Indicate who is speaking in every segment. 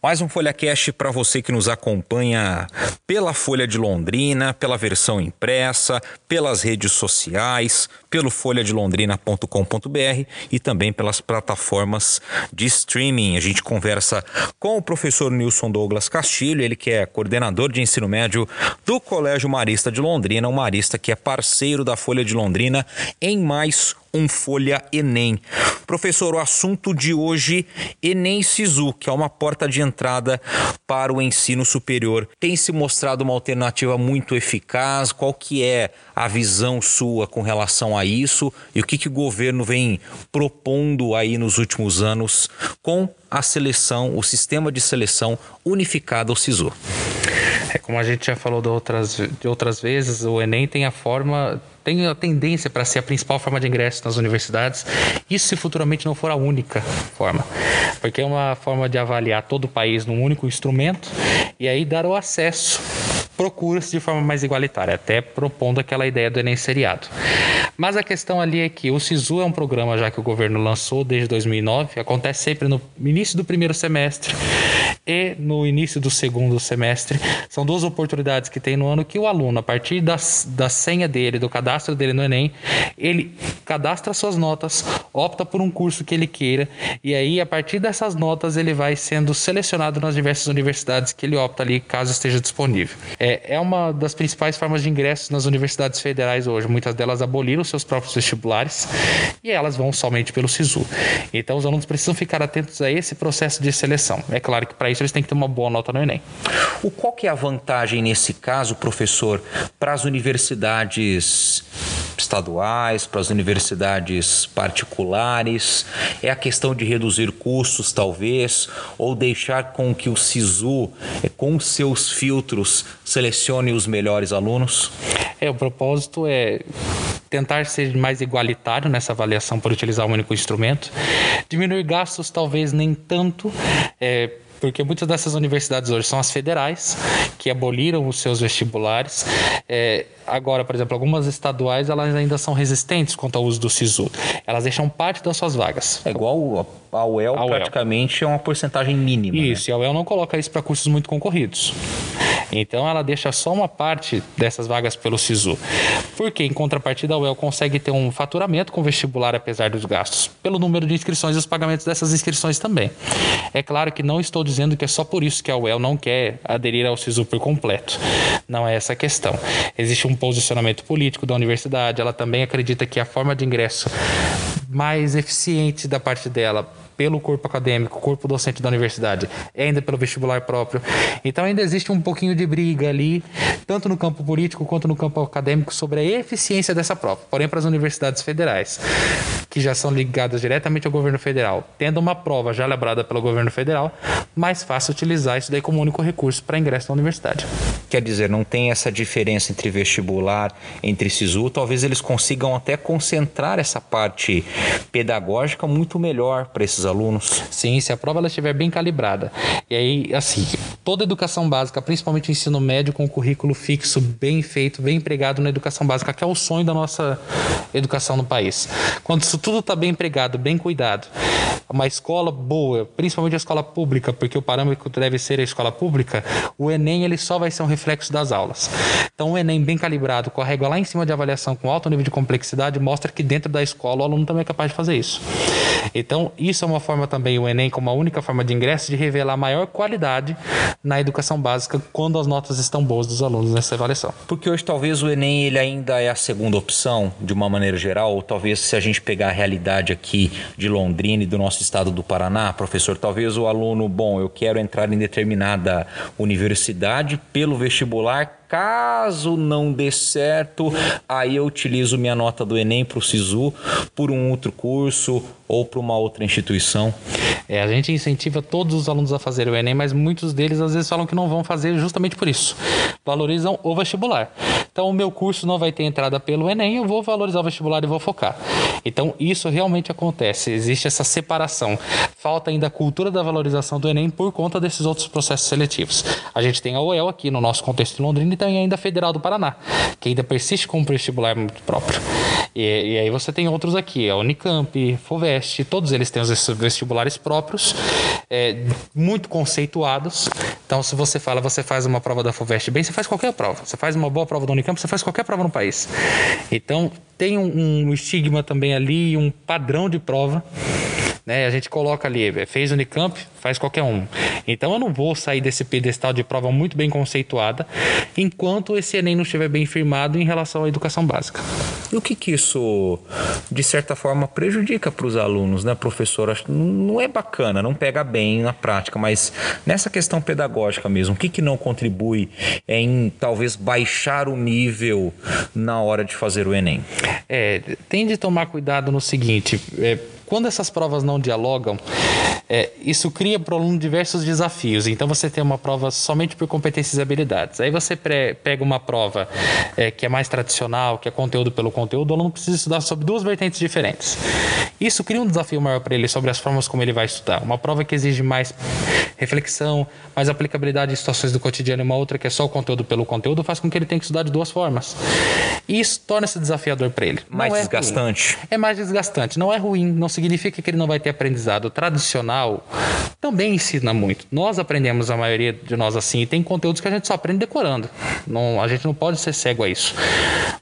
Speaker 1: Mais um Folha Cash para você que nos acompanha pela Folha de Londrina, pela versão impressa, pelas redes sociais, pelo folhadelondrina.com.br e também pelas plataformas de streaming. A gente conversa com o professor Nilson Douglas Castilho, ele que é coordenador de ensino médio do Colégio Marista de Londrina, um marista que é parceiro da Folha de Londrina em mais um Folha Enem. Professor, o assunto de hoje, Enem Sisu, que é uma porta de entrada para o ensino superior. Tem se mostrado uma alternativa muito eficaz? Qual que é a visão sua com relação a isso e o que, que o governo vem propondo aí nos últimos anos com a seleção, o sistema de seleção unificado, o SISU?
Speaker 2: É, como a gente já falou de outras, de outras vezes, o Enem tem a forma tem a tendência para ser a principal forma de ingresso nas universidades, isso se futuramente não for a única forma, porque é uma forma de avaliar todo o país num único instrumento e aí dar o acesso procura-se de forma mais igualitária, até propondo aquela ideia do Enem seriado. Mas a questão ali é que o SISU é um programa já que o governo lançou desde 2009, acontece sempre no início do primeiro semestre e no início do segundo semestre. São duas oportunidades que tem no ano que o aluno, a partir da, da senha dele, do cadastro dele no Enem, ele cadastra suas notas, opta por um curso que ele queira e aí a partir dessas notas ele vai sendo selecionado nas diversas universidades que ele opta ali, caso esteja disponível. É, é uma das principais formas de ingresso nas universidades federais hoje. Muitas delas aboliram seus próprios vestibulares e elas vão somente pelo SISU. Então os alunos precisam ficar atentos a esse processo de seleção. É claro que para isso eles têm que ter uma boa nota no Enem.
Speaker 1: O qual que é a vantagem nesse caso, professor, para as universidades estaduais, para as universidades particulares? É a questão de reduzir custos, talvez, ou deixar com que o SISU, eh, com seus filtros, selecione os melhores alunos?
Speaker 2: É, o propósito é tentar ser mais igualitário nessa avaliação por utilizar um único instrumento, diminuir gastos talvez nem tanto, é, porque muitas dessas universidades hoje são as federais, que aboliram os seus vestibulares. É, agora, por exemplo, algumas estaduais elas ainda são resistentes quanto ao uso do SISU. Elas deixam parte das suas vagas.
Speaker 1: É igual a UEL, a UEL. praticamente é uma porcentagem mínima.
Speaker 2: Né? Isso,
Speaker 1: né?
Speaker 2: e a UEL não coloca isso para cursos muito concorridos. Então ela deixa só uma parte dessas vagas pelo SISU. Porque em contrapartida a UEL consegue ter um faturamento com vestibular apesar dos gastos, pelo número de inscrições e os pagamentos dessas inscrições também. É claro que não estou dizendo que é só por isso que a UEL não quer aderir ao SISU por completo. Não é essa a questão. Existe um posicionamento político da universidade, ela também acredita que a forma de ingresso mais eficiente da parte dela pelo corpo acadêmico, corpo docente da universidade, é ainda pelo vestibular próprio. Então ainda existe um pouquinho de briga ali, tanto no campo político quanto no campo acadêmico, sobre a eficiência dessa prova. Porém, para as universidades federais, que já são ligadas diretamente ao governo federal, tendo uma prova já elaborada pelo governo federal, mais fácil utilizar isso daí como único recurso para ingresso na universidade.
Speaker 1: Quer dizer, não tem essa diferença entre vestibular, entre SISU, talvez eles consigam até concentrar essa parte pedagógica muito melhor para esses alunos.
Speaker 2: Sim, se a prova ela estiver bem calibrada. E aí, assim, toda educação básica, principalmente o ensino médio, com o currículo fixo, bem feito, bem empregado na educação básica, que é o sonho da nossa educação no país. Quando isso tudo está bem empregado, bem cuidado, uma escola boa, principalmente a escola pública, porque o parâmetro deve ser a escola pública, o Enem ele só vai ser um reflexo das aulas. Então, o Enem bem calibrado, com a régua lá em cima de avaliação com alto nível de complexidade, mostra que dentro da escola o aluno também é capaz de fazer isso. Então, isso é uma forma também, o Enem, como a única forma de ingresso, de revelar maior qualidade na educação básica quando as notas estão boas dos alunos nessa avaliação.
Speaker 1: Porque hoje talvez o Enem ele ainda é a segunda opção, de uma maneira geral, ou talvez se a gente pegar a realidade aqui de Londrina e do nosso estado do Paraná, professor, talvez o aluno, bom, eu quero entrar em determinada universidade pelo vestibular, Caso não dê certo, aí eu utilizo minha nota do Enem para o SISU por um outro curso ou para uma outra instituição.
Speaker 2: É, a gente incentiva todos os alunos a fazer o Enem, mas muitos deles às vezes falam que não vão fazer justamente por isso. Valorizam o vestibular. Então, o meu curso não vai ter entrada pelo Enem, eu vou valorizar o vestibular e vou focar. Então, isso realmente acontece. Existe essa separação. Falta ainda a cultura da valorização do Enem por conta desses outros processos seletivos. A gente tem a UEL aqui no nosso contexto de Londrina e tem ainda a Federal do Paraná, que ainda persiste com um vestibular muito próprio. E, e, aí você tem outros aqui, a Unicamp, FOVEST, todos eles têm os vestibulares próprios é, muito conceituados. Então, se você fala, você faz uma prova da FUVEST bem, você faz qualquer prova. Você faz uma boa prova da Unicamp, você faz qualquer prova no país. Então, tem um, um estigma também ali, um padrão de prova né? A gente coloca ali, é, fez Unicamp, faz qualquer um. Então eu não vou sair desse pedestal de prova muito bem conceituada enquanto esse Enem não estiver bem firmado em relação à educação básica.
Speaker 1: E o que, que isso, de certa forma, prejudica para os alunos, né, professor? Acho não é bacana, não pega bem na prática, mas nessa questão pedagógica mesmo, o que, que não contribui em talvez baixar o nível na hora de fazer o Enem?
Speaker 2: É, tem de tomar cuidado no seguinte. É, quando essas provas não dialogam, é, isso cria para o aluno diversos desafios. Então você tem uma prova somente por competências e habilidades. Aí você pega uma prova é, que é mais tradicional, que é conteúdo pelo conteúdo, o aluno precisa estudar sobre duas vertentes diferentes. Isso cria um desafio maior para ele sobre as formas como ele vai estudar. Uma prova que exige mais reflexão, mais aplicabilidade em situações do cotidiano e uma outra que é só o conteúdo pelo conteúdo, faz com que ele tenha que estudar de duas formas. E isso torna-se desafiador para ele.
Speaker 1: Mais
Speaker 2: é
Speaker 1: desgastante.
Speaker 2: Ruim. É mais desgastante. Não é ruim, não significa que ele não vai ter aprendizado. O tradicional também ensina muito. Nós aprendemos, a maioria de nós assim, e tem conteúdos que a gente só aprende decorando. Não, a gente não pode ser cego a isso.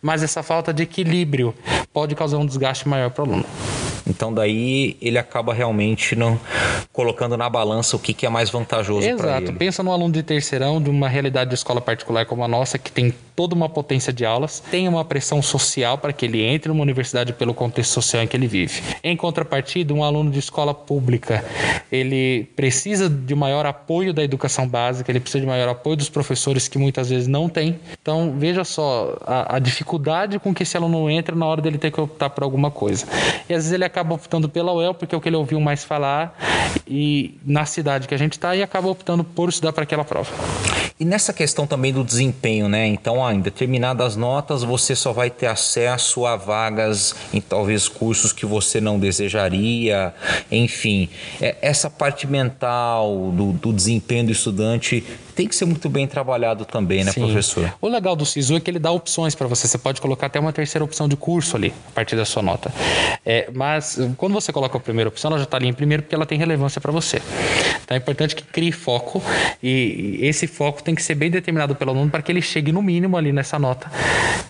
Speaker 2: Mas essa falta de equilíbrio pode causar um desgaste maior para o aluno.
Speaker 1: Então daí ele acaba realmente não colocando na balança o que, que é mais vantajoso para ele.
Speaker 2: Exato. Pensa no aluno de terceirão de uma realidade de escola particular como a nossa, que tem toda uma potência de aulas, tem uma pressão social para que ele entre numa universidade pelo contexto social em que ele vive. Em contrapartida, um aluno de escola pública, ele precisa de maior apoio da educação básica, ele precisa de maior apoio dos professores que muitas vezes não tem. Então, veja só a, a dificuldade com que esse aluno entra na hora dele ter que optar por alguma coisa. E às vezes ele acaba optando pela UEL porque é o que ele ouviu mais falar e na cidade que a gente está e acaba optando por estudar para aquela prova.
Speaker 1: E nessa questão também do desempenho, né? Então, em determinadas notas você só vai ter acesso a vagas em talvez cursos que você não desejaria, enfim. É, essa parte mental do, do desempenho do estudante tem que ser muito bem trabalhado também, né, Sim. professor?
Speaker 2: O legal do SISU é que ele dá opções para você. Você pode colocar até uma terceira opção de curso ali, a partir da sua nota. É, mas quando você coloca a primeira opção, ela já está ali em primeiro porque ela tem relevância para você. Então é importante que crie foco e esse foco tem que ser bem determinado pelo aluno para que ele chegue no mínimo ali nessa nota,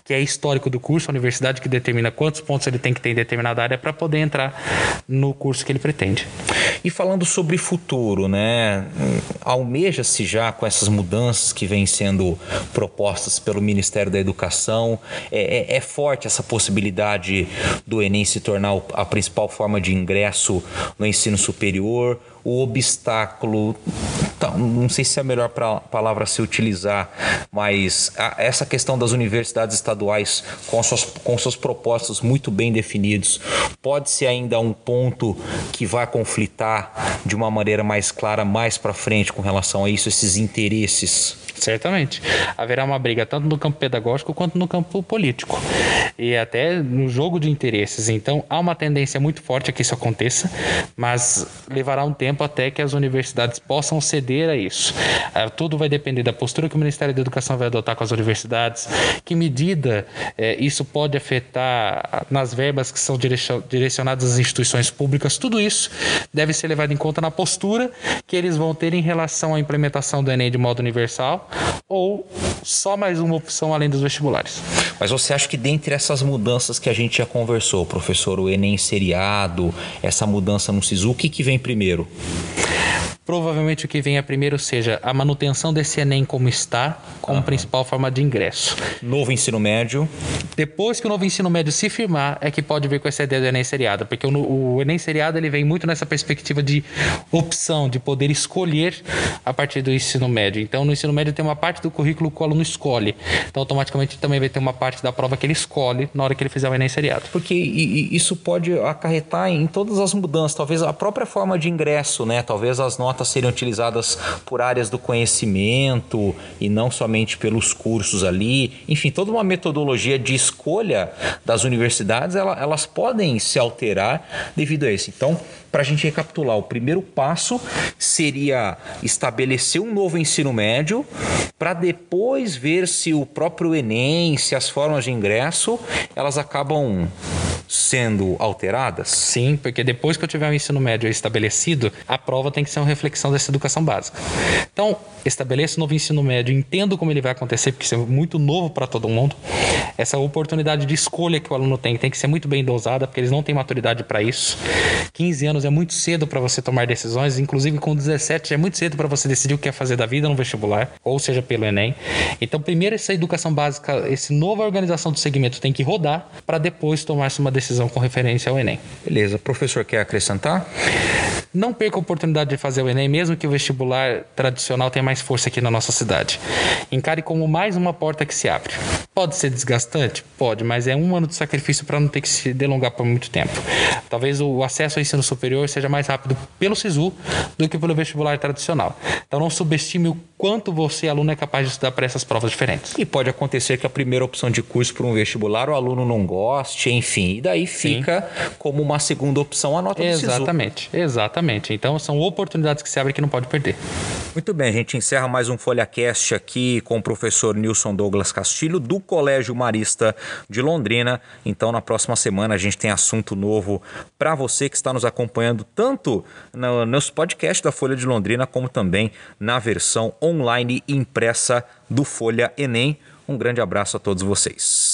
Speaker 2: que é histórico do curso, a universidade que determina quantos pontos ele tem que ter em determinada área para poder entrar no curso que ele pretende.
Speaker 1: E falando sobre futuro, né? Almeja-se já com essas mudanças que vêm sendo propostas pelo Ministério da Educação. É, é, é forte essa possibilidade do Enem se tornar a principal forma de ingresso no ensino superior o obstáculo, então, não sei se é a melhor palavra a se utilizar, mas a, essa questão das universidades estaduais com suas, com muito bem definidos, pode ser ainda um ponto que vai conflitar de uma maneira mais clara mais para frente com relação a isso, esses interesses?
Speaker 2: Certamente. Haverá uma briga tanto no campo pedagógico quanto no campo político. E até no jogo de interesses. Então, há uma tendência muito forte a que isso aconteça, mas levará um tempo até que as universidades possam ceder a isso. Ah, tudo vai depender da postura que o Ministério da Educação vai adotar com as universidades, que medida eh, isso pode afetar nas verbas que são direcionadas às instituições públicas. Tudo isso deve ser levado em conta na postura que eles vão ter em relação à implementação do Enem de modo universal ou só mais uma opção além dos vestibulares.
Speaker 1: Mas você acha que dentre essas mudanças que a gente já conversou, professor, o Enem seriado, essa mudança no SISU, o que, que vem primeiro?
Speaker 2: Provavelmente o que venha primeiro seja a manutenção desse Enem como está, como uhum. principal forma de ingresso.
Speaker 1: Novo ensino médio.
Speaker 2: Depois que o novo ensino médio se firmar, é que pode vir com essa ideia do Enem seriado, porque o, o Enem seriado ele vem muito nessa perspectiva de opção, de poder escolher a partir do ensino médio. Então, no ensino médio tem uma parte do currículo que o aluno escolhe. Então, automaticamente também vai ter uma parte da prova que ele escolhe na hora que ele fizer o Enem seriado.
Speaker 1: Porque isso pode acarretar em todas as mudanças, talvez a própria forma de ingresso, né? Talvez as notas notas serem utilizadas por áreas do conhecimento e não somente pelos cursos ali. Enfim, toda uma metodologia de escolha das universidades, ela, elas podem se alterar devido a isso. Então, para a gente recapitular, o primeiro passo seria estabelecer um novo ensino médio para depois ver se o próprio Enem, se as formas de ingresso, elas acabam sendo alteradas?
Speaker 2: Sim, porque depois que eu tiver o ensino médio estabelecido, a prova tem que ser uma reflexão dessa educação básica. Então, estabeleço o novo ensino médio, entendo como ele vai acontecer, porque isso é muito novo para todo mundo. Essa oportunidade de escolha que o aluno tem tem que ser muito bem dosada, porque eles não têm maturidade para isso. 15 anos é muito cedo para você tomar decisões, inclusive com 17 é muito cedo para você decidir o que quer fazer da vida no vestibular, ou seja, pelo Enem. Então, primeiro essa educação básica, essa nova organização do segmento tem que rodar para depois tomar-se uma decisão com referência ao Enem.
Speaker 1: Beleza. Professor, quer acrescentar?
Speaker 2: Não perca a oportunidade de fazer o Enem, mesmo que o vestibular tradicional tenha mais força aqui na nossa cidade. Encare como mais uma porta que se abre. Pode ser desgastante? Pode, mas é um ano de sacrifício para não ter que se delongar por muito tempo. Talvez o acesso ao ensino superior seja mais rápido pelo SISU do que pelo vestibular tradicional. Então não subestime o quanto você, aluno, é capaz de estudar para essas provas diferentes.
Speaker 1: E pode acontecer que a primeira opção de curso para um vestibular o aluno não goste, enfim, e daí fica Sim. como uma segunda opção a nota
Speaker 2: exatamente, do SISU. Exatamente, exatamente. Então são oportunidades que se abrem que não pode perder.
Speaker 1: Muito bem, a gente encerra mais um FolhaCast aqui com o professor Nilson Douglas Castilho, do Colégio Marista de Londrina. Então, na próxima semana, a gente tem assunto novo para você que está nos acompanhando, tanto no, podcasts da Folha de Londrina, como também na versão online impressa do Folha Enem. Um grande abraço a todos vocês.